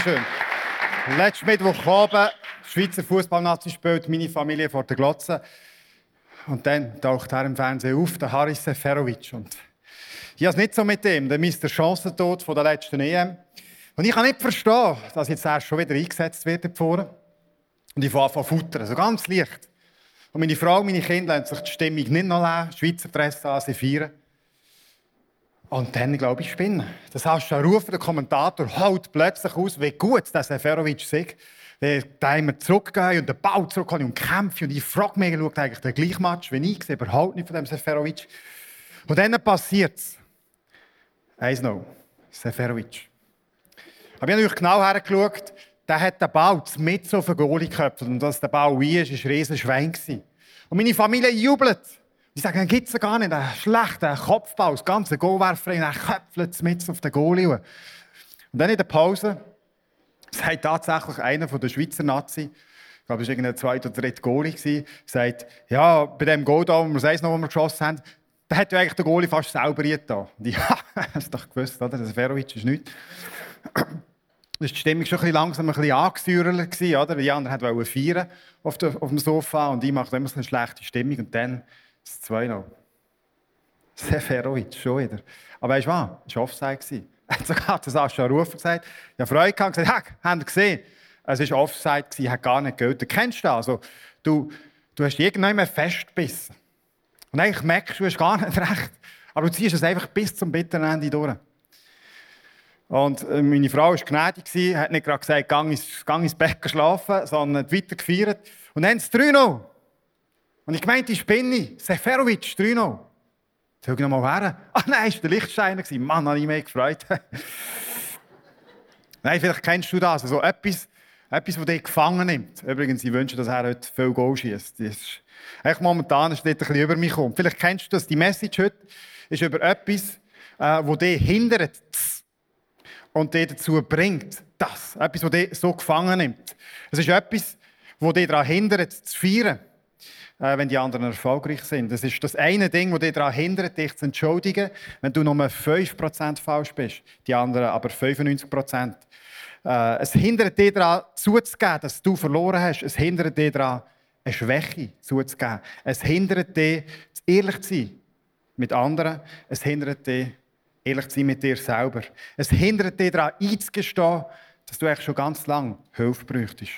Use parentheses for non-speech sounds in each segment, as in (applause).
Dankeschön. Letzten Mittwochabend, Schweizer Fußballnazi spielt meine Familie vor der Glotze. Und dann taucht er im Fernsehen auf, der Haris Seferovic. Und ich habe es nicht so mit dem, der Mr. Chancentod von der letzten EM. Und ich kann nicht verstehen, dass jetzt erst schon wieder eingesetzt wird vorne. Und ich fange an futtern, so ganz leicht. Und meine Frau meine Kinder lassen sich die Stimmung nicht noch lesen, Schweizer Presse an, sie feiern. Und dann, glaube ich, spinnen. Das hast du rufen, der Kommentator haut plötzlich aus, wie gut der Seferovic sagt. Da immer zurückgehen und den Ball zurückgehen und kämpfen. Und ich frage mich, schaut eigentlich den gleichen Match wie ich, sehe überhaupt nicht von dem Seferovic. Und dann passiert es. Eins noch, Seferovic. Aber ich habe natürlich genau hergeschaut, der hat den Ball mit so auf den Goalie geköpft. Und dass der Ball wie ist, war ein riesen Schwein. Und meine Familie jubelt. Die sagen, dann gibt es gar nicht einen schlechten Kopfball, das ganze Goalwerfer, und dann köpfelt es mit auf den Goalie. Und dann in der Pause sagt tatsächlich einer von der Schweizer Nazi, ich glaube, es war der zweite oder dritte Goalie, sagt, ja, bei dem Goal da, wo wir das noch, wo wir geschossen haben, da hat ja eigentlich der Goalie fast selber getan. Ich habe es doch gewusst, oder? Das Verovic ist nichts. Da war die Stimmung schon ein bisschen langsam ein bisschen angesäuerlich, oder? Die anderen wollten feiern auf, auf dem Sofa und ich machte immer so eine schlechte Stimmung und dann das 2 noch. Seferovic, schon wieder. Aber weißt du was? Es war Offside. Er hat sogar zu Sascha Rufer gesagt, ich habe Freude gehabt und gesagt, hey, habt ihr gesehen? Es war Offside, hat gar nicht gehört. Kennst du das? Also, du, du hast irgendwann festgebissen. Und eigentlich merkst du, du hast gar nicht (laughs) recht. Aber du ziehst es einfach bis zum bitteren Ende durch. Und äh, meine Frau war gnädig, hat nicht gerade gesagt, gang ins, gang ins Bett schlafen, sondern weiter gefeiert. Und dann das 3 noch. Und ich meinte, ich bin Seferovic, 3-0. Schau noch mal her. Ah nein, es war der Lichtsteiner. Mann, habe ich mich gefreut. (laughs) nein, vielleicht kennst du das. Also etwas, etwas, das dich gefangen nimmt. Übrigens, ich wünsche, dass er heute viel Goal schießt. Eigentlich momentan ist das ein über mich gekommen. Vielleicht kennst du das. Die Message heute ist über etwas, äh, das dich hindert und dich dazu bringt, das. Etwas, das dich so gefangen nimmt. Es ist etwas, das dich daran hindert, zu feiern. Äh, wenn die anderen erfolgreich sind. Das ist das eine Ding, das dich daran hindert, dich zu entschuldigen, wenn du nur 5% falsch bist, die anderen aber 95%. Äh, es hindert dich daran, zuzugeben, dass du verloren hast. Es hindert dich daran, eine Schwäche zuzugeben. Es hindert dich, ehrlich zu sein mit anderen. Es hindert dich, ehrlich zu sein mit dir selber. Es hindert dich daran, einzugestehen, dass du eigentlich schon ganz lange Hilfe bräuchtest.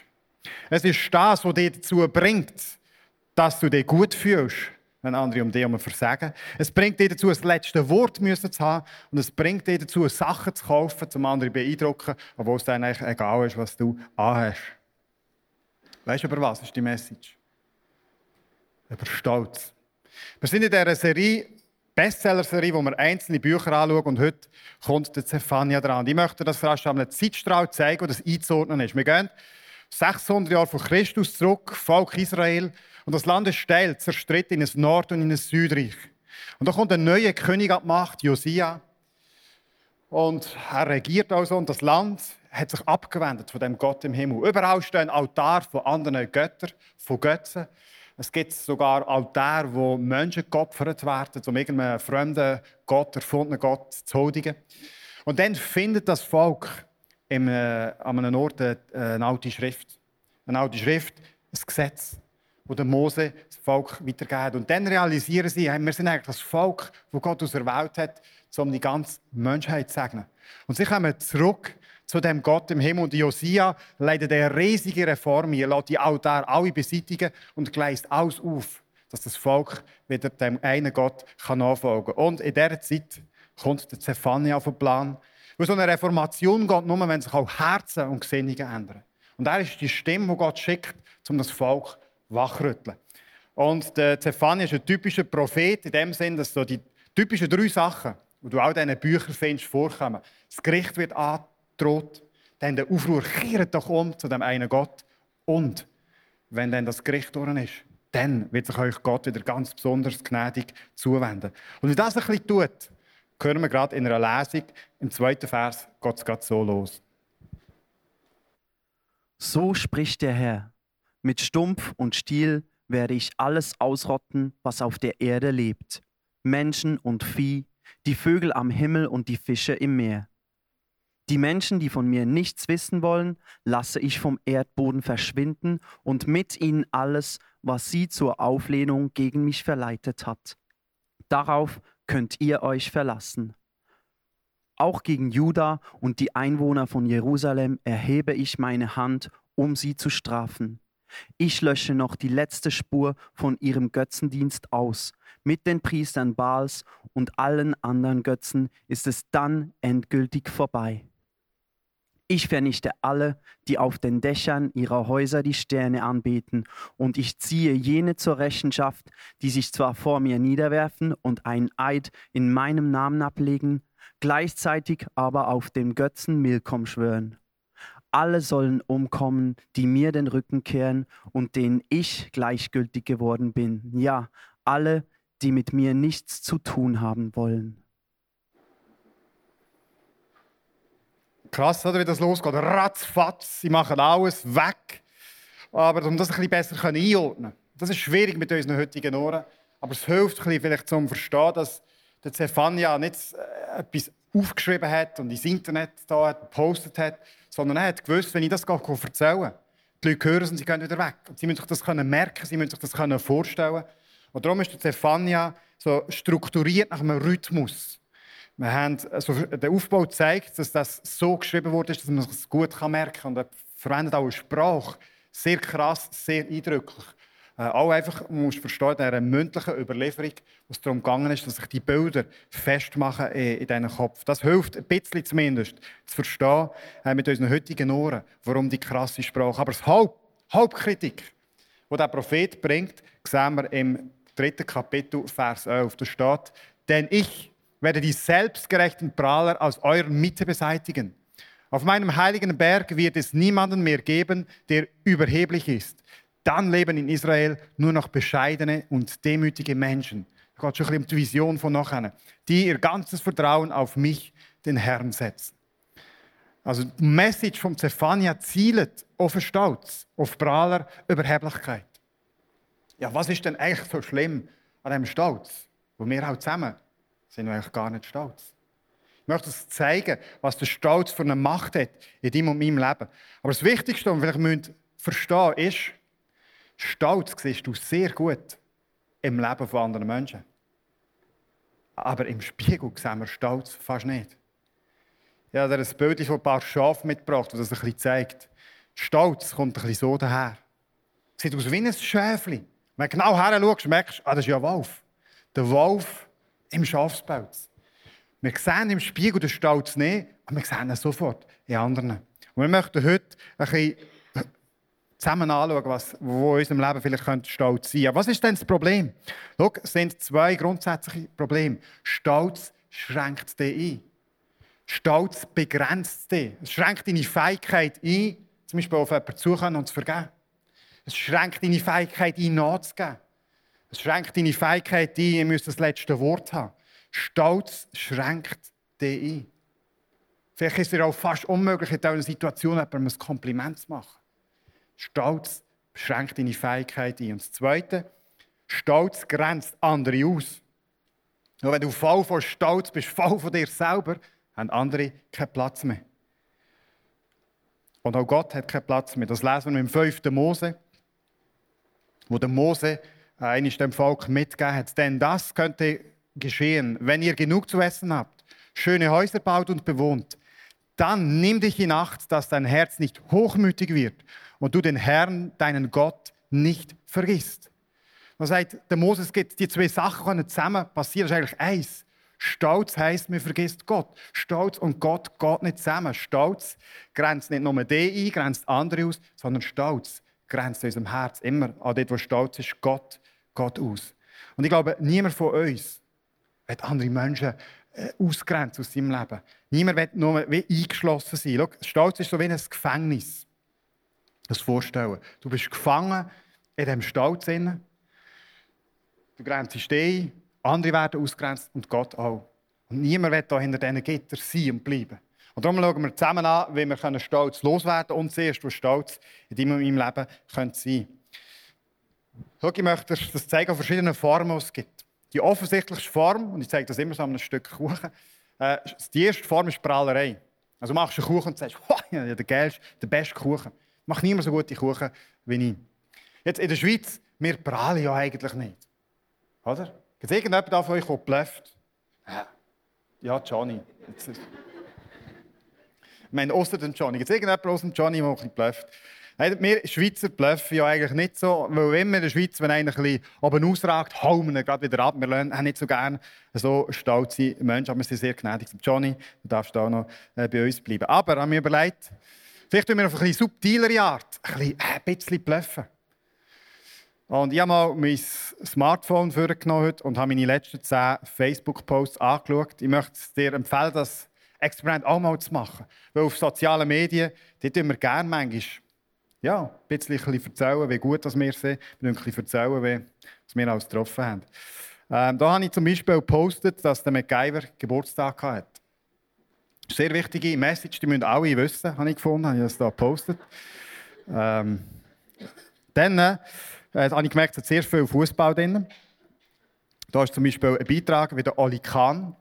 Es ist das, was dich dazu bringt, dass du dich gut fühlst, wenn andere um dich herum versagen. Es bringt dich dazu, das letzte Wort zu haben und es bringt dich dazu, Sachen zu kaufen, um andere zu beeindrucken, obwohl es dann eigentlich egal ist, was du anhast. Weißt du, über was ist die Message? Über Stolz. Wir sind in dieser Serie, Bestseller-Serie, wo wir einzelne Bücher anschauen und heute kommt der Zephania dran. Ich möchte das fast einen Zeitstrahl zeigen, wo das einzuordnen ist. Wir gehen 600 Jahre vor Christus zurück, Volk Israel, und das Land ist steil, zerstritten in ein Nord- und in ein Südreich. Und da kommt ein neuer König an die Macht, Josia. Und er regiert also und das Land hat sich abgewendet von dem Gott im Himmel. Überall stehen Altar von anderen Göttern, von Götzen. Es gibt sogar Altäre, wo Menschen geopfert werden, um irgendeinen fremden Gott, erfundenen Gott zu huldigen. Und dann findet das Volk im, äh, an einem Ort äh, eine alte Schrift. Eine alte Schrift, ein Gesetz wo der Mose das Volk weitergeht. Und dann realisieren sie, wir sind eigentlich das Volk, das Gott auserwählt hat, um die ganze Menschheit zu segnen. Und sie kommen zurück zu dem Gott im Himmel. Und Josia leitet eine riesige Reform Er lässt die Altar alle beseitigen und gleist alles auf, dass das Volk wieder dem einen Gott kann nachfolgen kann. Und in dieser Zeit kommt der Zephania auf den Plan. Weil so eine Reformation geht nur, wenn sich auch Herzen und Gesinnungen ändern. Und er ist die Stimme, die Gott schickt, um das Volk wachrütteln. Und der Zephania ist ein typischer Prophet in dem Sinn, dass so die typischen drei Sachen, die du auch in diesen Büchern findest, vorkommen. Das Gericht wird angedroht, dann der Aufruhr kehrt doch um zu dem einen Gott. Und wenn dann das Gericht durch ist, dann wird sich euch Gott wieder ganz besonders gnädig zuwenden. Und wie das ein bisschen tut, hören wir gerade in einer Lesung im zweiten Vers, Gott es gerade so los. So spricht der Herr. Mit Stumpf und Stiel werde ich alles ausrotten, was auf der Erde lebt. Menschen und Vieh, die Vögel am Himmel und die Fische im Meer. Die Menschen, die von mir nichts wissen wollen, lasse ich vom Erdboden verschwinden und mit ihnen alles, was sie zur Auflehnung gegen mich verleitet hat. Darauf könnt ihr euch verlassen. Auch gegen Juda und die Einwohner von Jerusalem erhebe ich meine Hand, um sie zu strafen. Ich lösche noch die letzte Spur von ihrem Götzendienst aus. Mit den Priestern Baals und allen anderen Götzen ist es dann endgültig vorbei. Ich vernichte alle, die auf den Dächern ihrer Häuser die Sterne anbeten, und ich ziehe jene zur Rechenschaft, die sich zwar vor mir niederwerfen und einen Eid in meinem Namen ablegen, gleichzeitig aber auf dem Götzen Milkom schwören. Alle sollen umkommen, die mir den Rücken kehren und denen ich gleichgültig geworden bin. Ja, alle, die mit mir nichts zu tun haben wollen. Krass, oder, wie das losgeht. Ratzfatz, sie machen alles weg. Aber um das ein bisschen besser einordnen das ist schwierig mit unseren heutigen Ohren, aber es hilft ein bisschen vielleicht zum Verstehen, dass der Zephania nicht äh, etwas aufgeschrieben hat und ins Internet da hat, gepostet hat, sondern er hat gewusst, wenn ich das erzähle, die Leute hören es und sie gehen wieder weg. Und sie müssen sich das merken, sie müssen sich das vorstellen. Und darum ist Zephania so strukturiert nach einem Rhythmus. Wir haben, also der Aufbau zeigt, dass das so geschrieben wurde, dass man es gut merken kann. Und er verwendet auch eine Sprache. Sehr krass, sehr eindrücklich. Äh, auch einfach, man muss verstehen, in dieser mündlichen Überlieferung, wo es darum gegangen ist, dass sich die Bilder festmachen in, in deinem Kopf. Das hilft ein bisschen zumindest, zu verstehen, äh, mit unseren heutigen Ohren, warum die krasse Sprache. Aber das Haupt, Hauptkritik, die der Prophet bringt, sehen wir im dritten Kapitel, Vers 11. Da steht, denn ich, werde die selbstgerechten Prahler aus eurer Mitte beseitigen. Auf meinem heiligen Berg wird es niemanden mehr geben, der überheblich ist. Dann leben in Israel nur noch bescheidene und demütige Menschen. Da geht schon ein bisschen um die Vision von nachher. Die ihr ganzes Vertrauen auf mich, den Herrn, setzen. Also die Message vom Zephania zielt auf Stolz, auf Prahler, Überheblichkeit. Ja, was ist denn eigentlich so schlimm an dem Stolz, wo wir auch zusammen sind eigentlich gar nicht stolz. Ich möchte es zeigen, was der Stolz für eine Macht hat in deinem und meinem Leben. Aber das Wichtigste, was wir vielleicht verstehen ist, Stolz siehst du sehr gut im Leben von anderen Menschen. Aber im Spiegel sehen wir Stolz fast nicht. Ich habe dir ein Bild von ein paar Schafen mitgebracht, das das ein bisschen zeigt. Stolz kommt ein bisschen so daher. Sieht aus wie ein Schäfli. Wenn du genau her schaust, merkst du, ah, das ist ja ein Wolf. Der Wolf im Schafspelz. Wir sehen im Spiegel den Stolz nicht, aber wir sehen ihn sofort in anderen. Und wir möchten heute ein bisschen zusammen anschauen, was, wo in unserem Leben vielleicht Stolz sein könnte. Was ist denn das Problem? Schau, es sind zwei grundsätzliche Probleme. Stolz schränkt dich ein. Stolz begrenzt dich. Es schränkt deine Fähigkeit ein, zum Beispiel auf jemanden zukommen und zu vergeben. Es schränkt deine Fähigkeit ein, nachzugeben. Es schränkt deine Fähigkeit ein, ihr müsst das letzte Wort haben. Stolz schränkt dich ein. Vielleicht ist es dir auch fast unmöglich, in dieser Situation jemandem ein Kompliment zu machen. Stolz schränkt deine Fähigkeit ein. Und das Zweite, Stolz grenzt andere aus. Nur wenn du voll von Stolz bist, voll von dir selber, haben andere keinen Platz mehr. Und auch Gott hat keinen Platz mehr. Das lesen wir im 5. Mose, wo der Mose eines dem Volk mitgegeben hat. Denn das könnte geschehen, wenn ihr genug zu essen habt, schöne Häuser baut und bewohnt. Dann nimm dich in Acht, dass dein Herz nicht hochmütig wird und du den Herrn, deinen Gott, nicht vergisst. Man sagt, der Moses geht die zwei Sachen zusammen passieren, das ist eigentlich eins. Stolz heisst, man vergisst Gott. Stolz und Gott geht nicht zusammen. Stolz grenzt nicht nur die ein, grenzt andere aus, sondern Stolz grenzt unserem Herz immer an dort, wo Stolz ist, Gott, Gott aus. Und ich glaube, niemand von uns wird andere Menschen äh, ausgrenzt aus seinem Leben. Niemand wird nur eingeschlossen sein. Schau, Stolz ist so wie ein Gefängnis. Das vorstellen. Du bist gefangen in diesem Stolz. Du grenzt dich ein, andere werden ausgrenzt und Gott auch. Und niemand wird da hinter diesen Gittern sein und bleiben. Und darum schauen wir zusammen an, wie wir Stolz loswerden können und zuerst, was Stolz in deinem Leben sein könnte. Schau, ich möchte das zeigen, auf verschiedenen Formen, die es gibt. Die offensichtlichste Form, und ich zeige das immer so an einem Stück Kuchen, äh, die erste Form ist Prahlerei. Also machst du einen Kuchen und sagst, (laughs) ja, der geilste, der beste Kuchen. Macht niemand so gute Kuchen wie ich. Jetzt in der Schweiz, wir prahlen ja eigentlich nicht. Oder? Gibt es irgendjemand von euch, der blufft? Ja, Johnny. Ich meine, außer den Johnny. Gibt es irgendjemand aus dem Johnny, der ein bisschen blufft? Wir Schweizer bluffen ja eigentlich nicht so, weil immer in der Schweiz, wenn einer ein bisschen oben ausragt, hauen wir gerade wieder ab. Wir haben nicht so gerne so stolze Menschen, aber wir sind sehr gnädig. Johnny, du darfst auch noch äh, bei uns bleiben. Aber haben wir überlegt, vielleicht tun wir auf eine bisschen subtilere Art äh, ein bisschen bluffen. Und ich habe mal mein Smartphone vorgenommen und habe meine letzten zehn Facebook-Posts angeschaut. Ich möchte dir empfehlen, das Experiment auch mal zu machen. Weil auf sozialen Medien, die tun wir gerne manchmal ja, ein bisschen erzählen, wie gut wir sind, ein bisschen erzählen, wie, was wir alles getroffen haben. Ähm, da habe ich zum Beispiel gepostet, dass der MacGyver Geburtstag hatte. Sehr wichtige Message, die müssen alle wissen, habe ich gefunden, habe ich das da gepostet. Ähm, dann äh, habe ich gemerkt, es hat sehr viel Fußball drin. Da ist zum Beispiel ein Beitrag, wie der Oli Kahn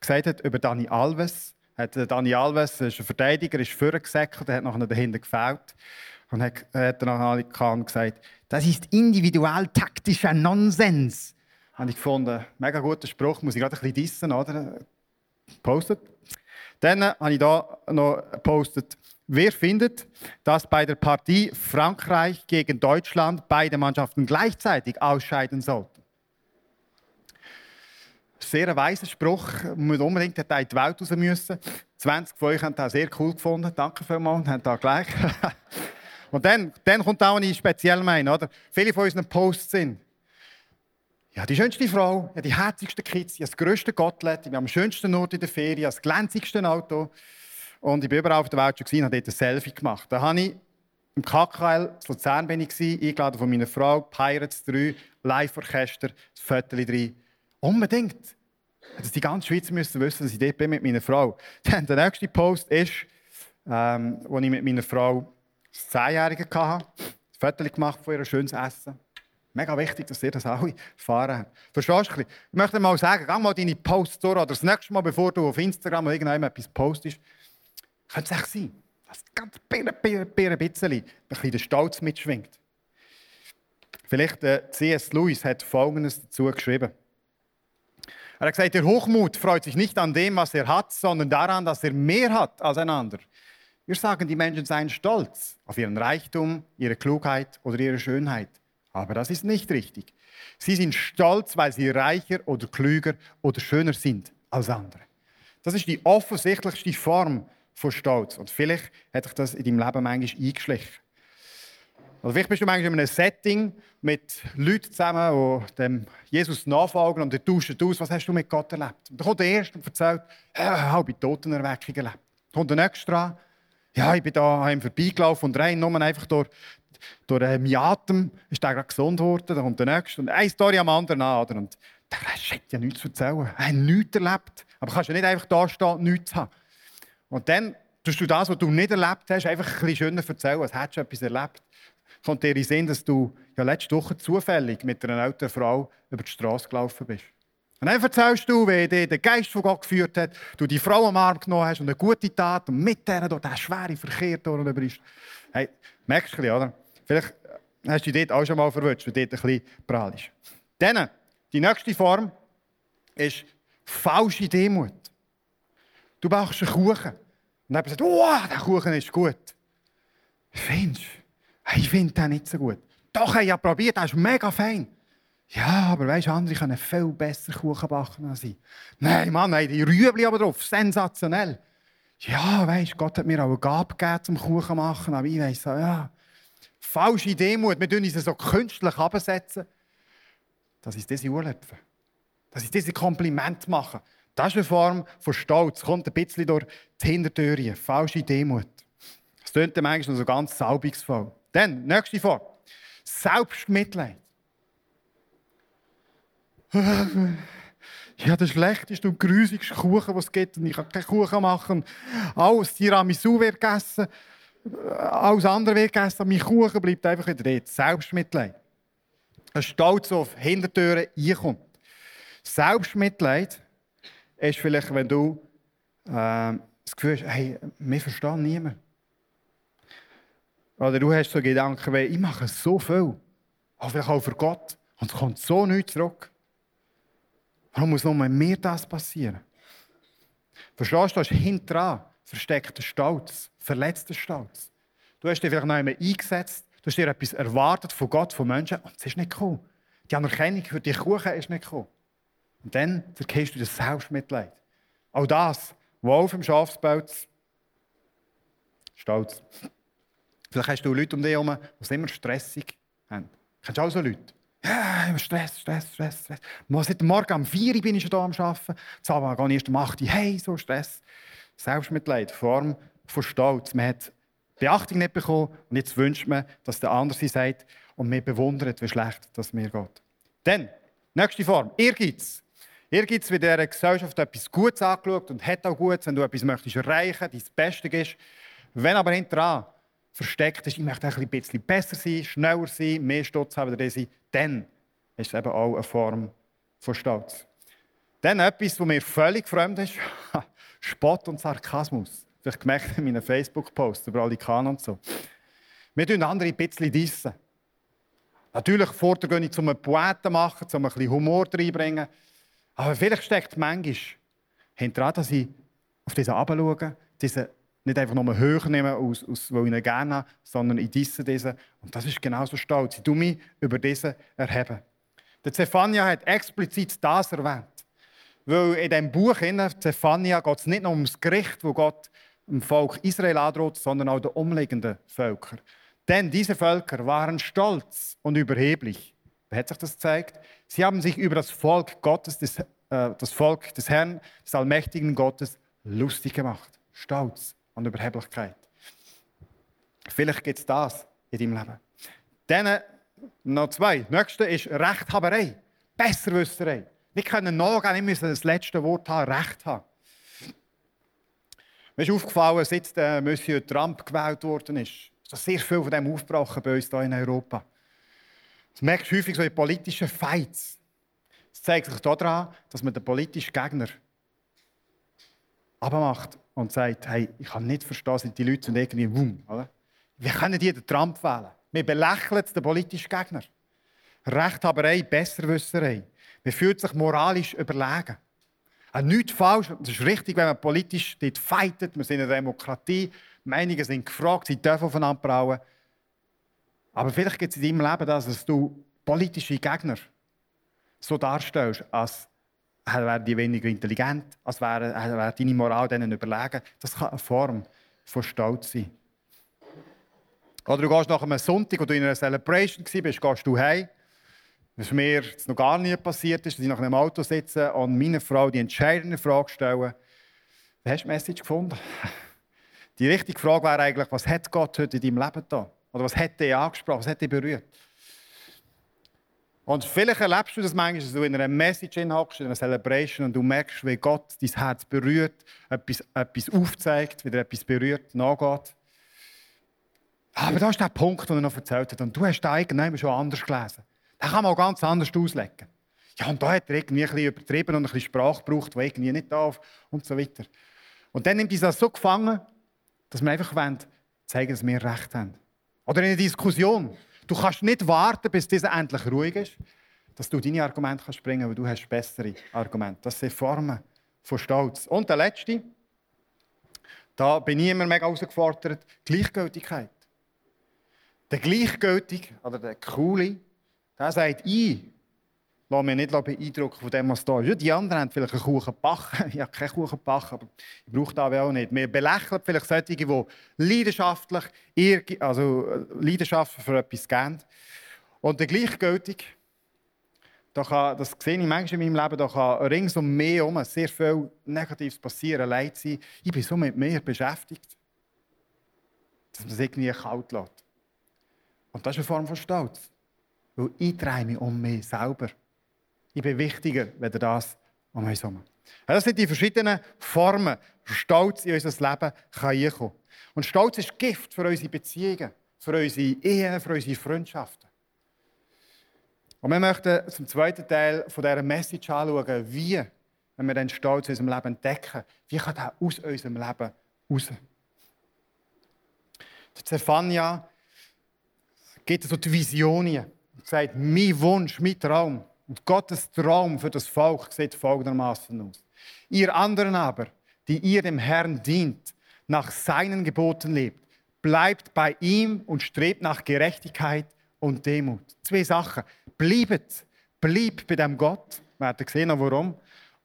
gesagt hat über Dani Alves. Hat äh, Dani Alves ist ein Verteidiger, ist vorgesäckelt, hat nachher dahinter gefällt. Und hat, hat dann Ali Khan gesagt, das ist individual-taktischer Nonsens. Habe ich gefunden, mega guter Spruch, muss ich gerade ein bisschen dissen, oder? Postet. Dann habe ich da noch gepostet, wer findet, dass bei der Partie Frankreich gegen Deutschland beide Mannschaften gleichzeitig ausscheiden sollten? Sehr ein weiser Spruch, man unbedingt hätte in die Welt raus müssen. 20 von euch haben das sehr cool gefunden, danke vielmals, haben da gleich. (laughs) Und dann, dann kommt auch eine speziell mein, oder? Viele von unseren Posts sind. Ja, die schönste Frau, ja, die herzigste Kids, das grösste Gottlet, ich bin am schönsten Ort in der Ferien, das glänzigste Auto. Und ich bin überall auf der Welt schon gesehen, habe dort ein Selfie gemacht. Da habe ich im KKL, in Luzern bin ich, eingeladen von meiner Frau, Pirates 3, Live-Orchester, das Viertel drin. Unbedingt. Dass die ganze Schweiz müssen wissen, dass ich dort bin mit meiner Frau. Dann der nächste Post ist, ähm, wo ich mit meiner Frau das Zehnjährige hatte, ein Foto gemacht von ihr, schönes Essen. Mega wichtig, dass ihr das alle erfahren habt. Verstehst du? Ich möchte mal sagen, geh mal deine Posts durch oder das nächste Mal, bevor du auf Instagram oder irgendjemand etwas postest, könnte es echt sein, dass ganz ein bisschen, ein bisschen der Stolz mitschwingt. Vielleicht äh, C.S. Lewis hat Folgendes dazu geschrieben. Er hat gesagt, der Hochmut freut sich nicht an dem, was er hat, sondern daran, dass er mehr hat als ein anderer. Wir sagen, die Menschen seien stolz auf ihren Reichtum, ihre Klugheit oder ihre Schönheit. Aber das ist nicht richtig. Sie sind stolz, weil sie reicher oder klüger oder schöner sind als andere. Das ist die offensichtlichste Form von Stolz. Und vielleicht hat sich das in deinem Leben manchmal eingeschlichen. Oder vielleicht bist du manchmal in einem Setting mit Leuten zusammen, die dem Jesus nachfolgen und die tauschen aus, was hast du mit Gott erlebt? Und dann kommt der Erste und erzählt, ich habe Totenerweckung erlebt. Dann kommt der Nächste dran, ja, ich bin da an ihm vorbeigelaufen und rein, nur einfach durch, durch äh, meinen Atem ist der gerade gesund geworden. Dann kommt der Nächste. Und eine Story am anderen an. Oder? Und der hat ja nichts zu erzählen. Er hat nichts erlebt. Aber kannst ja nicht einfach da stehen und nichts haben. Und dann tust du das, was du nicht erlebt hast, einfach ein bisschen schöner erzählen, als hättest du etwas erlebt. Kommt dir in den Sinn, dass du ja letzte Woche zufällig mit einer älteren Frau über die Straße gelaufen bist. Und dann erzählst du, wie dich der Geist von Gott geführt hat, du die Frau am Arm genommen hast und eine gute Tat und mit denen dort den schweren Verkehr durchbrichst. Hey, merkst du oder? Vielleicht hast du dich dort auch schon mal verwünscht, weil dort ein bisschen prall ist. Dann, die nächste Form ist falsche Demut. Du backst einen Kuchen. Und dann sagt, oh, der Kuchen ist gut. Findest du? Ich finde den nicht so gut. Doch, ich habe probiert, der ist mega fein. Ja, aber weißt du, andere können viel besser Kuchen backen als ich. Nein, Mann, nein, die Rüebli aber drauf, sensationell. Ja, weißt du, Gott hat mir auch eine Gabe gegeben zum Kuchen machen, aber ich weiss ja, falsche Demut, wir tun uns so künstlich absetzen, dass ich diese urlöpfe. Dass ich diese Kompliment mache. Das ist eine Form von Stolz. Kommt ein bisschen durch die Hintertüre. Falsche Demut. Das klingt dann noch so ganz salbungsvoll. Dann, nächste Form. Selbstmitleid. Ich habe den schlechteste und grusigsten Kuchen, den es gibt. Und ich kann keinen Kuchen machen. Alles Tiramisu wird gegessen. Alles andere wird gegessen. Mein Kuchen bleibt einfach wieder dort. Selbstmitleid. Ein Stolz auf Hintertüren einkommt. Selbstmitleid ist vielleicht, wenn du äh, das Gefühl hast, hey, wir verstehen niemand. Oder du hast so Gedanken wie, ich mache so viel, aber vielleicht auch für Gott, und es kommt so nichts zurück. Warum muss nur mir das passieren? Verstehst du, da ist hinten versteckter Stolz, verletzter Stolz. Du hast dich vielleicht noch einmal eingesetzt, du hast dir etwas erwartet von Gott, von Menschen, und es ist nicht gekommen. Die Anerkennung für die Kuchen ist nicht gekommen. Und dann verkehrst du das Selbstmitleid. Auch das, wo auf dem Schafspelz Stolz. Vielleicht hast du Leute um dich herum, die immer stressig haben. Kennst du auch so Leute? Ja, Stress, Stress, Stress, Stress. Seit Morgen um 4 Uhr bin ich schon hier am Arbeiten. Jetzt aber gehe ich erst um 8 Uhr. Hey, so Stress. Selbstmitleid, Form von Stolz. Man hat Beachtung nicht bekommen und jetzt wünscht man, dass der andere sagt und man bewundert, wie schlecht das mir geht. Dann, nächste Form, Ehrgeiz. Ehrgeiz wird in dieser Gesellschaft etwas Gutes angeschaut und hat auch Gutes, wenn du etwas möchtest erreichen möchtest, dein Bestes ist. Wenn aber hinterher versteckt ist, ich möchte ein bisschen besser sein, schneller sein, mehr Stolz haben oder sein, dann ist es eben auch eine Form von Stolz. Dann etwas, was mir völlig fremd ist, (laughs) Spott und Sarkasmus. Vielleicht gemerkt in meinen Facebook-Posts über Kanon und so. Wir tun andere ein bisschen dissen. Natürlich fordere ich, um einen Poeten machen, um ein bisschen Humor reinbringen. Aber vielleicht steckt manchmal hinter dass ich auf diese herabschaue, diese nicht einfach nur höher nehmen, aus, aus, weil ich ihn gerne habe, sondern ich disse diesen. Und das ist genauso stolz. Ich tue mich über diesen erheben. Der Zephania hat explizit das erwähnt. Weil in diesem Buch, Zephania, geht es nicht nur ums Gericht, wo Gott dem Volk Israel androht, sondern auch den umliegenden Völkern. Denn diese Völker waren stolz und überheblich. Wie hat sich das gezeigt? Sie haben sich über das Volk Gottes, des, äh, das Volk des Herrn, des allmächtigen Gottes, lustig gemacht. Stolz und Überheblichkeit. Vielleicht gibt es das in deinem Leben. Dann noch zwei. Das nächste ist Rechthaberei. Besserwisserei. Wir können nachgehen, wir müssen das letzte Wort haben, Recht haben. Mir ist aufgefallen, seit der Monsieur Trump gewählt worden ist, ist sehr viel von dem aufgebrochen bei uns hier in Europa. Das merkst du häufig so in politischen Fights. Es zeigt sich daran, dass man den politischen Gegner abmacht und sagt, hey, ich kann nicht verstehen, sind die Leute sind irgendwie wumm. Wir können die den Trump wählen. Wir belächeln den politischen Gegner. Rechthaberei, Besserwisserei. Man fühlt sich moralisch überlegen. Auch nichts falsch. Es ist richtig, wenn man politisch dort fightet. Wir sind eine Demokratie. Meinungen sind gefragt, sie dürfen aufeinander brauen. Aber vielleicht gibt es in deinem Leben das, dass du politische Gegner so darstellst, als wären die weniger intelligent, als wäre, wäre deine Moral denen überlegen. Das kann eine Form von Stolz sein. Oder du gehst nach einem Sonntag, wo du in einer Celebration warst, gehst du heim. Was mir noch gar nie passiert ist, dass ich nach einem Auto sitze und meine Frau die entscheidende Frage stelle, wie hast du die Message gefunden? (laughs) Die richtige Frage wäre eigentlich, was hat Gott heute in deinem Leben da? Oder was hat er angesprochen? Was hat er berührt? Und vielleicht erlebst du das manchmal, dass du in einer Message hockst, in einer Celebration und du merkst, wie Gott dein Herz berührt, etwas, etwas aufzeigt, wieder etwas berührt, nachgeht. Aber da ist der Punkt, den er noch erzählt hat. Und du hast da irgendwann schon anders gelesen. Den kann man auch ganz anders auslegen. Ja, und da hat er irgendwie ein bisschen übertrieben und ein bisschen Sprache gebraucht, die irgendwie nicht darf und so weiter. Und dann nimmt uns das so gefangen, dass wir einfach wollen, zeigen, dass wir Recht haben. Oder in einer Diskussion. Du kannst nicht warten, bis dieser endlich ruhig ist, dass du deine Argumente kannst bringen, weil du hast bessere Argumente. Das sind Formen von Stolz. Und der letzte, da bin ich immer mega herausgefordert, Gleichgültigkeit. Der Gleichgültige oder der Coole, der sagt, ich lasse mich nicht beeindrucken von dem, was da ist. Die anderen haben vielleicht einen Kuchen gebacken. (laughs) Ich habe keinen Kuchen gebacken, aber ich brauche das auch nicht. Wir belächeln vielleicht solche, die leidenschaftlich, also äh, Leidenschaft für etwas geben. Und der gleichgültig, da kann, das sehe ich manchmal in meinem Leben, da kann rings um mich herum sehr viel Negatives passieren, Leid sein. Ich bin so mit mir beschäftigt, dass man es irgendwie kalt lässt. Und das ist eine Form von Stolz. Weil ich drehe mich um mich selber. Ich bin wichtiger, wenn das um uns herum. Das sind die verschiedenen Formen, Stolz in unser Leben kann. Und Stolz ist Gift für unsere Beziehungen, für unsere Ehen, für unsere Freundschaften. Und wir möchten zum zweiten Teil von dieser Message anschauen, wie, wenn wir den Stolz in unserem Leben entdecken, wie kann der aus unserem Leben raus? Stefania gibt so die Visionen und sagt, mein Wunsch, mein Traum und Gottes Traum für das Volk sieht folgendermaßen aus. Ihr anderen aber, die ihr dem Herrn dient, nach seinen Geboten lebt, bleibt bei ihm und strebt nach Gerechtigkeit und Demut. Zwei Sachen. Bleibt, bleibt bei dem Gott, wir werden sehen, warum,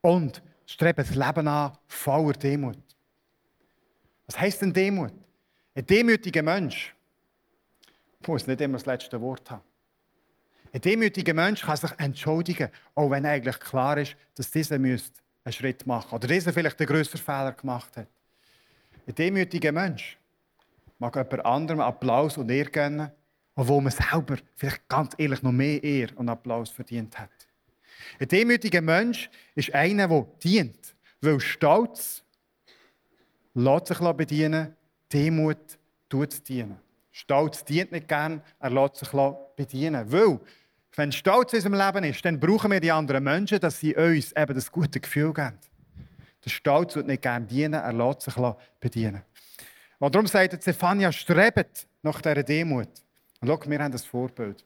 und strebt das Leben an voller Demut. Was heißt denn Demut? Ein demütiger Mensch muss nicht immer das letzte Wort haben. Ein demütiger Mensch kann sich entschuldigen, auch wenn eigentlich klar ist, dass dieser einen Schritt machen müsste. Oder dieser vielleicht den größeren Fehler gemacht hat. Ein demütiger Mensch mag jemand anderem Applaus und Ehre gönnen, obwohl man selber vielleicht ganz ehrlich noch mehr Ehre und Applaus verdient hat. Ein demütiger Mensch ist einer, der dient, weil Stolz lässt sich bedienen, Demut tut dienen. Stolz dient nicht gern, er lässt sich bedienen. Weil wenn Stolz in unserem Leben ist, dann brauchen wir die anderen Menschen, dass sie uns eben das gute Gefühl geben. Der Stolz wird nicht gerne dienen, er lässt sich bedienen. Und darum sagt Stefania, strebt nach dieser Demut. Und schau, wir haben das Vorbild.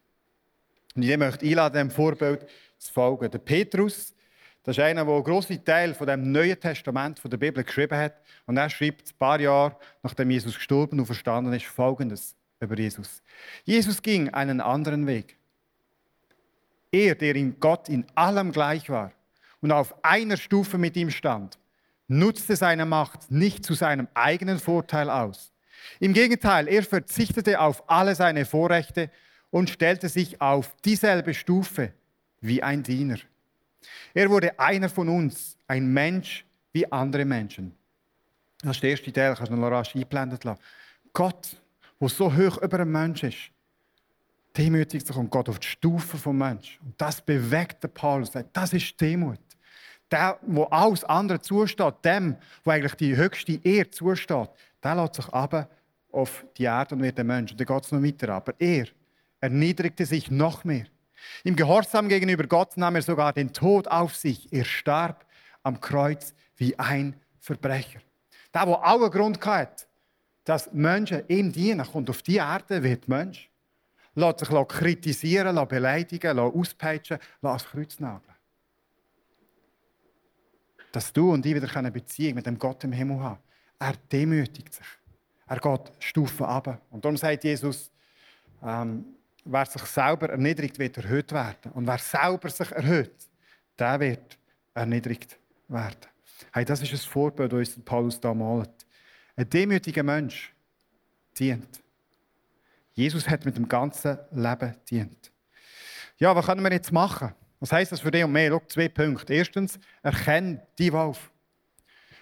Und ich möchte einladen, dem Vorbild zu folgen. Der Petrus, das ist einer, der einen grossen Teil von dem Neuen Testament von der Bibel geschrieben hat. Und er schreibt ein paar Jahre, nachdem Jesus gestorben und verstanden ist, Folgendes über Jesus. Jesus ging einen anderen Weg. Er, der in Gott in allem gleich war und auf einer Stufe mit ihm stand, nutzte seine Macht nicht zu seinem eigenen Vorteil aus. Im Gegenteil, er verzichtete auf alle seine Vorrechte und stellte sich auf dieselbe Stufe wie ein Diener. Er wurde einer von uns, ein Mensch wie andere Menschen. Das ist der erste Teil, kannst du noch rasch einblenden lassen. Gott, der so hoch über einem Mensch ist, demütigt sich und Gott auf die Stufe vom Mensch. Und das bewegt den Paulus. Das ist Demut. Der, wo alles andere zusteht, dem, wo eigentlich die höchste Ehre zusteht, der lässt sich aber auf die Erde und wird ein Mensch. Und dann geht es noch weiter. Aber er erniedrigte sich noch mehr. Im Gehorsam gegenüber Gott nahm er sogar den Tod auf sich. Er starb am Kreuz wie ein Verbrecher. Der, wo auch einen Grund hat, dass Menschen ihm dienen, kommt auf die Erde, wird Mensch lässt sich kritisieren, lässt beleidigen, lässt auspeitschen, lässt ans Kreuz nageln. Dass du und ich wieder eine Beziehung mit dem Gott im Himmel haben. Er demütigt sich. Er geht Stufen ab. Und darum sagt Jesus, ähm, wer sich selber erniedrigt, wird erhöht werden. Und wer selber sich erhöht, der wird erniedrigt werden. Hey, das ist ein Vorbild, das uns Paulus da malt. Ein demütiger Mensch dient. Jesus hat mit dem ganzen Leben dient. Ja, was können wir jetzt machen? Was heißt das für dich und mich? Schau, zwei Punkte. Erstens, erkenne die Wolf.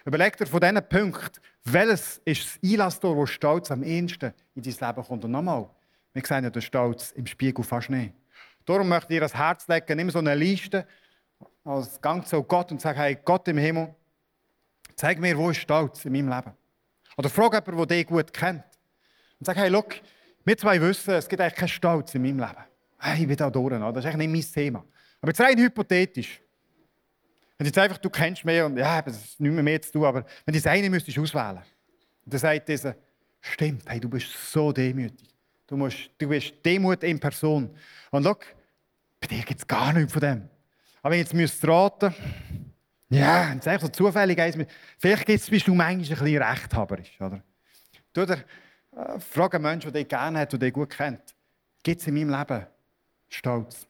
Überleg dir von diesen Punkten, welches ist das Einlasstor, das Stolz am ehesten in dein Leben kommt. Und nochmal, wir sehen ja den Stolz im Spiegel fast nicht. Darum möchte ich dir das Herz legen, nimm so eine Liste, als Gang zu Gott und sag, hey, Gott im Himmel, zeig mir, wo ist Stolz in meinem Leben. Oder frag jemanden, der dich gut kennt. Und sag, hey, schau, wir zwei wissen, es gibt eigentlich keinen Stolz in meinem Leben. Hey, ich bin da durch, das ist eigentlich nicht mein Thema. Aber jetzt rein hypothetisch. Wenn jetzt einfach, du kennst mehr und ja, das ist nicht mehr, mehr zu tun, aber wenn du das eine müsstest auswählen, und dann sagt dieser, stimmt, hey, du bist so demütig. Du, musst, du bist Demut in Person. Und schau, bei dir gibt es gar nichts von dem. Aber wenn ich jetzt müsste raten, ja, wenn es einfach so zufällig ist, vielleicht bist du manchmal ein bisschen rechthaberisch, oder? Du, frage einen Menschen, der dich gerne hat und dich gut kennt. Gibt es in meinem Leben Stolz?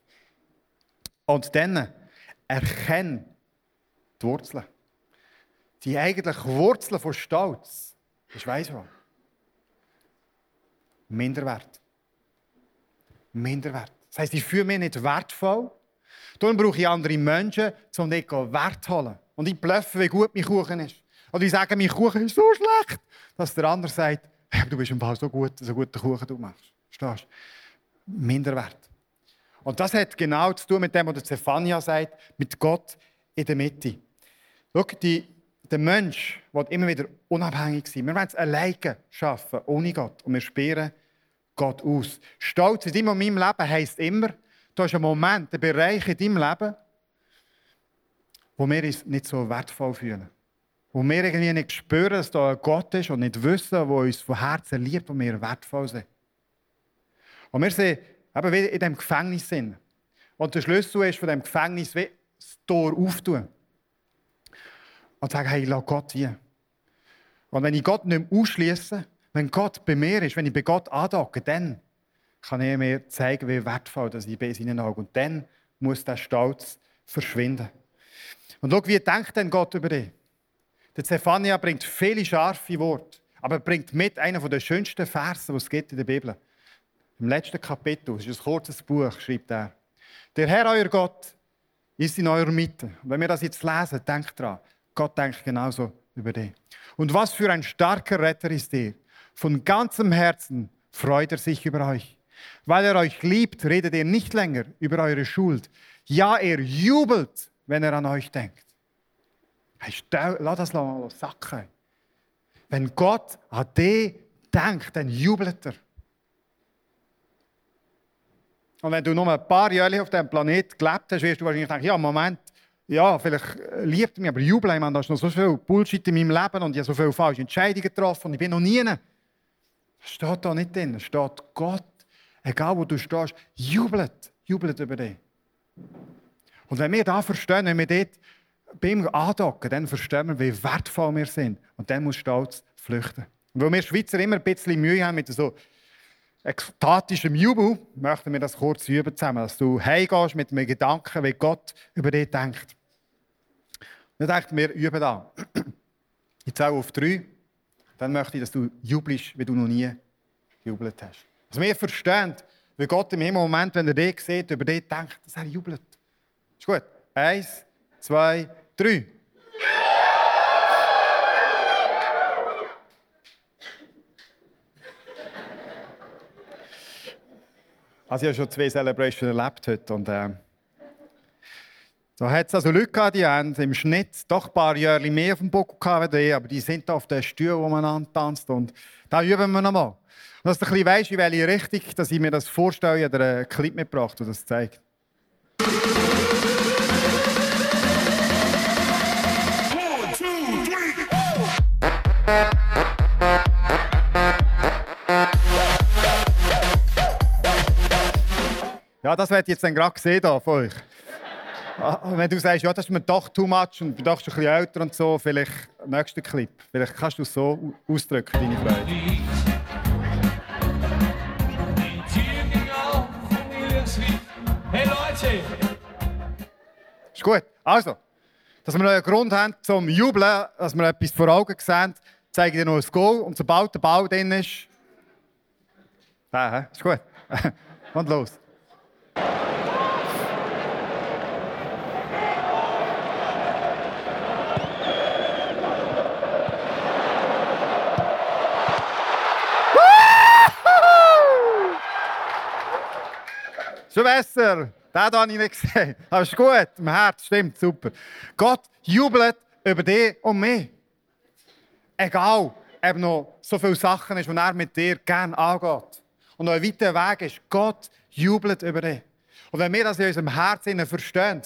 Und dann erkenne die Wurzeln. Die eigentlichen Wurzeln von Stolz ist, weiss was? Minderwert. Minderwert. Das heisst, ich fühle mich nicht wertvoll. Darum brauche ich andere Menschen, um nicht Wert zu holen. Und ich blöffe, wie gut mein Kuchen ist. Oder ich sage, mein Kuchen ist so schlecht, dass der andere sagt, hey, du bist im Fall so gut, so guten Kuchen du machst. Verstehst? Minderwert. Und das hat genau zu tun mit dem, was Zephania sagt, mit Gott in der Mitte. Schau, die, der Mensch will immer wieder unabhängig sein. Wir wollen es alleine schaffen, ohne Gott. Und wir sperren Gott aus. Stolz in deinem und meinem Leben heisst immer, du hast einen Moment, einen Bereich in deinem Leben, wo wir uns nicht so wertvoll fühlen. Wo wir irgendwie nicht spüren, dass da ein Gott ist und nicht wissen, der uns von Herzen liebt und wir wertvoll sind. Und wir sind eben wieder in diesem Gefängnis. Sind. Und der Schlüssel ist von diesem Gefängnis wie das Tor auftun. Und sagen, hey, lass Gott hier. Und wenn ich Gott nicht mehr ausschließe, wenn Gott bei mir ist, wenn ich bei Gott andocke, dann kann er mir zeigen, wie wertvoll dass ich bin in seinen Augen. Und dann muss der Stolz verschwinden. Und schau, wie denkt denn Gott über dich? Der Zephania bringt viele scharfe Worte, aber er bringt mit einen der schönsten Versen, die es gibt in der Bibel. Im letzten Kapitel, es ist ein kurzes Buch, schreibt er. Der Herr, euer Gott, ist in eurer Mitte. Und wenn wir das jetzt lesen, denkt dran, Gott denkt genauso über dich. Und was für ein starker Retter ist er. Von ganzem Herzen freut er sich über euch. Weil er euch liebt, redet er nicht länger über eure Schuld. Ja, er jubelt, wenn er an euch denkt. Lass das sacken. Wenn Gott an dich denkt, dann jubelt er. Und wenn du nur ein paar Jahre auf diesem Planeten gelebt hast, wirst du wahrscheinlich denken, ja, Moment, ja, vielleicht liebt er mich, aber jubeln, meine, da ist noch so viel Bullshit in meinem Leben und ich habe so viele falsche Entscheidungen getroffen und ich bin noch nie. Das steht da nicht drin. Es steht Gott, egal wo du stehst, jubelt, jubelt über dich. Und wenn wir das verstehen, wenn bei ihm andocken, dann verstehen wir, wie wertvoll wir sind. Und dann muss Stolz flüchten. Und weil wir Schweizer immer ein bisschen Mühe haben mit so ekstatischem Jubel, möchten wir das kurz üben zusammen, dass du heimgehst mit einem Gedanken, wie Gott über dich denkt. Und dann denkt wir üben da. (clears throat) Ich zähle auf drei. Dann möchte ich, dass du jubelst, wie du noch nie gejubelt hast. Also wir verstehen, wie Gott im Moment, wenn er dich sieht, über dich denkt, dass er jubelt. Ist gut. Eins, zwei, drei. Also ich habe schon zwei Celebrations erlebt heute und äh, da hat es also Leute gehabt, die haben im Schnitt doch ein paar Jahre mehr auf dem Buckel gehabt als aber die sind auf den Stühlen, wo man antanzt und da üben wir nochmal. Und dass du ein bisschen weißt, in welche Richtung dass ich mir das vorstelle, ich habe einen Clip mitgebracht, der das zeigt. Ja, das wird jetzt dann gerade gesehen hier von euch. Ah, wenn du sagst, ja, das ist mir doch too much und du bist ein bisschen älter und so, vielleicht nächster Clip. Vielleicht kannst du es so ausdrücken, deine Freude. Ist gut. Also, dass wir noch einen Grund haben zum Jubeln, dass wir etwas vor Augen sehen, zeige ich dir noch ein Goal und sobald der Ball drin ist. Ja, ist gut. (laughs) und los. Schon besser. (laughs) Den habe ich nicht gesehen. (laughs) Aber ist gut. Im Herz stimmt. Super. Gott jubelt über dich und mich. Egal, ob noch so viele Sachen ist, die er mit dir gerne angeht. Und noch ein weiter Weg ist, Gott jubelt über dich. Und wenn wir das in unserem Herzen verstehen,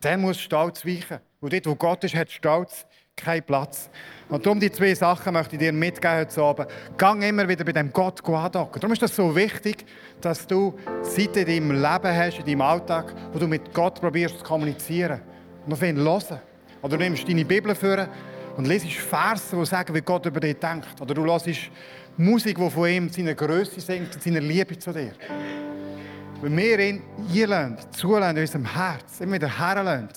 dann muss Stolz weichen. Und dort, wo Gott ist, hat Stolz keinen Platz. Und darum die zwei Sachen möchte ich dir mitgeben heute Abend. Gang immer wieder bei dem Gott andocken. Darum ist das so wichtig, dass du Zeiten in deinem Leben hast, in deinem Alltag, wo du mit Gott probierst zu kommunizieren. Und auf ihn hören. Oder du nimmst deine Bibel vor und lesest Verse, die sagen, wie Gott über dich denkt. Oder du hörst Musik, die von ihm seine Größe singt und seine Liebe zu dir. wenn wir ihn einlassen, zulassen in unserem Herz, immer wieder herlassen,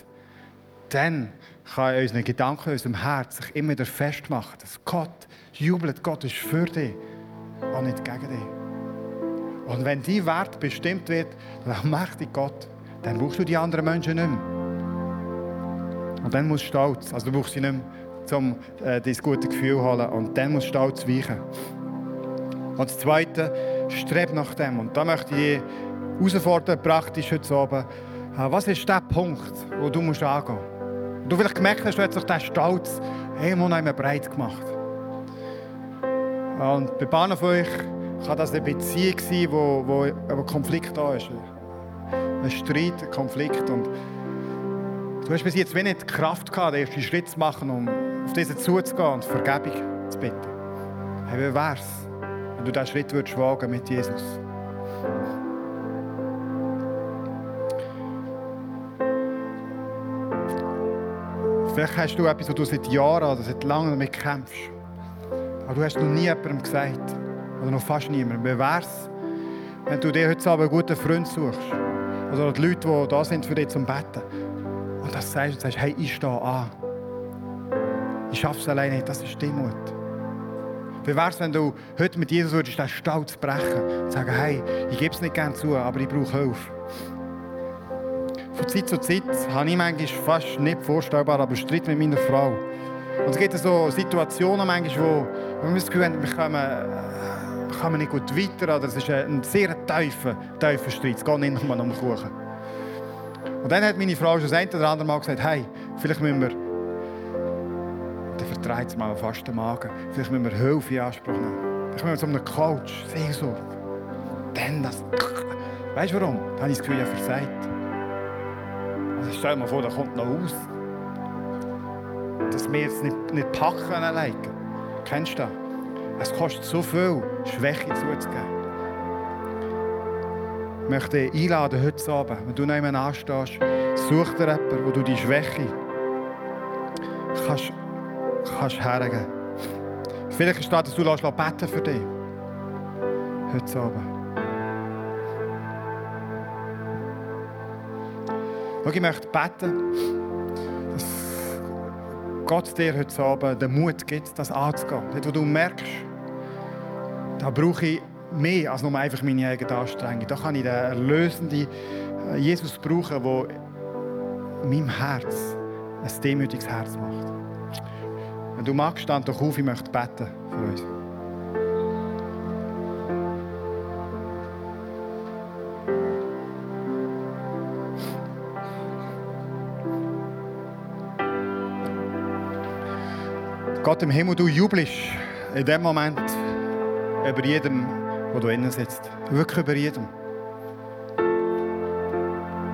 dann kann in unseren Gedanken, in unserem Herz sich immer wieder festmachen, dass Gott jubelt, Gott ist für dich und nicht gegen dich. Und wenn dein Wert bestimmt wird, dann mächtig Gott, dann brauchst du die anderen Menschen nicht mehr. Und dann muss Stolz, also du brauchst sie nicht mehr, um äh, dieses gute Gefühl zu holen. Und dann muss Stolz weichen. Und das Zweite, streb nach dem. Und da möchte ich herausfordern, praktisch heute Abend. Äh, was ist der Punkt, wo du musst angehen musst? Du vielleicht gemerkt hast, du hast sich diesen Stolz irgendwo noch einmal breit gemacht. Und bei Bahnen von euch kann das eine Beziehung sein, wo, wo ein Konflikt da ist. Ein Streit, ein Konflikt. Und du hast bis jetzt wenig Kraft gehabt, den ersten Schritt zu machen, um auf diesen zuzugehen und Vergebung zu bitten. Hey, wie wär's, wenn du diesen Schritt würdest wagen mit Jesus? Vielleicht hast du etwas, wo du seit Jahren oder seit langem damit kämpfst. Aber du hast noch nie jemandem gesagt. Oder noch fast niemandem. Wie wär's, wenn du dir heute Abend einen guten Freund suchst? Oder die Leute, die da sind für dich zum Betten. Und das sagst und sagst, hey, ich stehe an. Ich schaffe es alleine nicht. Das ist Demut. Wie wär's, wenn du heute mit Jesus würdest, den Stolz brechen und sagen, hey, ich gebe es nicht gerne zu, aber ich brauche Hilfe. Von Zeit zu Zeit habe ich manchmal fast nicht vorstellbar, aber Streit mit meiner Frau. Und es gibt so Situationen, manchmal, wo wir das Gefühl haben, wir kommen, wir kommen nicht gut weiter. Oder es ist ein sehr tiefer, tiefer Streit. Es geht nicht nur um den Kuchen. Und dann hat meine Frau schon das eine oder andere Mal gesagt, hey, vielleicht müssen wir, dann vertreibt es mal fast den Magen, vielleicht müssen wir Hilfe in Anspruch nehmen. Vielleicht müssen wir zu einem Coach, Seelsorge. Dann das, weißt du warum? Dann habe ich das Gefühl, habe versagt. Stell dir vor, da kommt noch aus. Dass wir jetzt nicht, nicht packen alleine. Kennst du das? Es kostet so viel, Schwäche zuzugeben. Ich möchte dich einladen, heute Abend, wenn du neben anstehst, such dir jemanden, wo du die Schwäche kannst, kannst hergeben. Vielleicht ist das, dass du beten für dich. Heute Abend. Schau, ich möchte beten, dass Gott dir heute Abend den Mut gibt, das anzugehen. Dort, wo du merkst, da brauche ich mehr als nur einfach meine eigene Anstrengung. Da kann ich den erlösenden Jesus brauchen, der meinem Herz ein demütiges Herz macht. Wenn du magst, stand doch auf, ich möchte beten für uns. Gott im Himmel, du jubelst in dem Moment über jedem, wo du innen sitzt. Wirklich über jedem.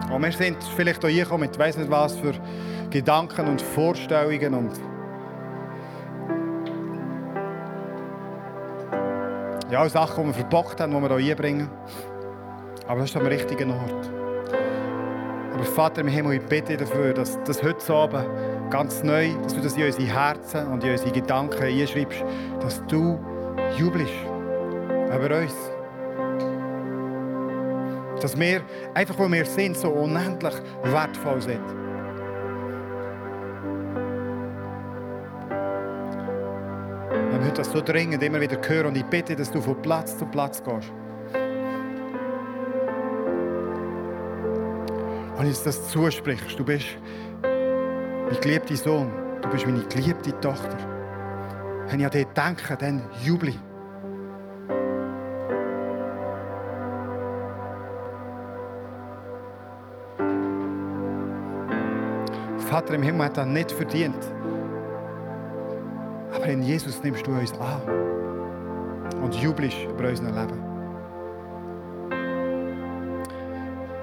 Und wir sind vielleicht hier gekommen mit weiss nicht was für Gedanken und Vorstellungen und ja, Sachen, die wir verbockt haben, die wir hier einbringen. Aber das ist am richtigen Ort. Aber Vater im Himmel, ich bitte dafür, dass das heute Abend ganz neu, dass du das in unsere Herzen und in unsere Gedanken einschreibst, dass du jubelst über uns. Dass wir, einfach wo wir sind, so unendlich wertvoll sind. Wir haben heute das so dringend immer wieder hören und ich bitte, dass du von Platz zu Platz gehst. Und jetzt das zusprichst, du bist mein geliebter Sohn, du bist meine geliebte Tochter. Wenn ich an dich denke, dann juble ich. Vater im Himmel hat das nicht verdient. Aber in Jesus nimmst du uns an und jubelst über unser Leben.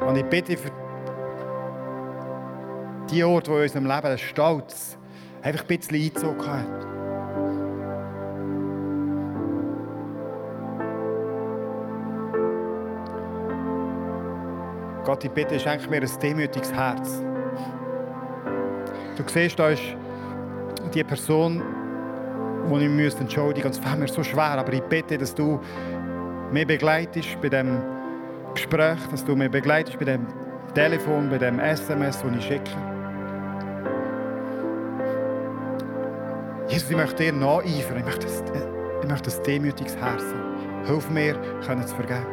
Und ich bitte für die Orte, wo in unserem Leben der Stolz einfach ein bisschen Einzug hat. Gott, ich bitte, schenk mir ein demütiges Herz. Du siehst, da ist die Person, die ich mich entschuldigen müsste. Es fällt mir so schwer, aber ich bitte, dass du mich begleitest bei dem Gespräch, dass du mich begleitest bei dem Telefon, bei dem SMS, das ich schicke. Jesus, ich möchte dir nacheifern. Ich möchte, das, ich möchte ein demütiges Herz haben. Hilf mir, können zu vergeben.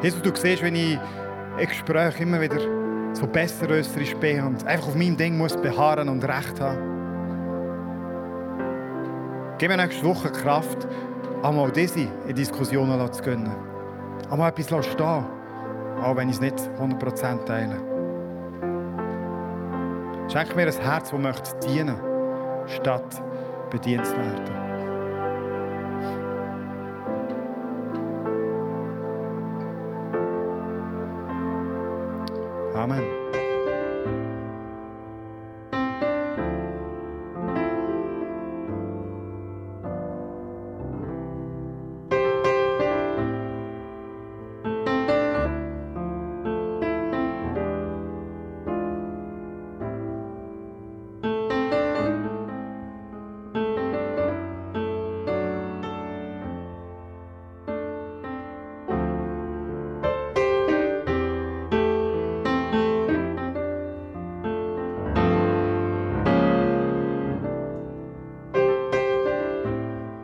Jesus, du siehst, wenn ich in Gesprächen immer wieder so besser österreichisch bin und einfach auf meinem Ding muss beharren und Recht haben. Gib mir nächste Woche Kraft, einmal diese in Diskussionen zu gönnen. Einmal etwas stehen, auch wenn ich es nicht 100% teile. Schenk mir ein Herz, das möchte dienen statt bedient zu werden.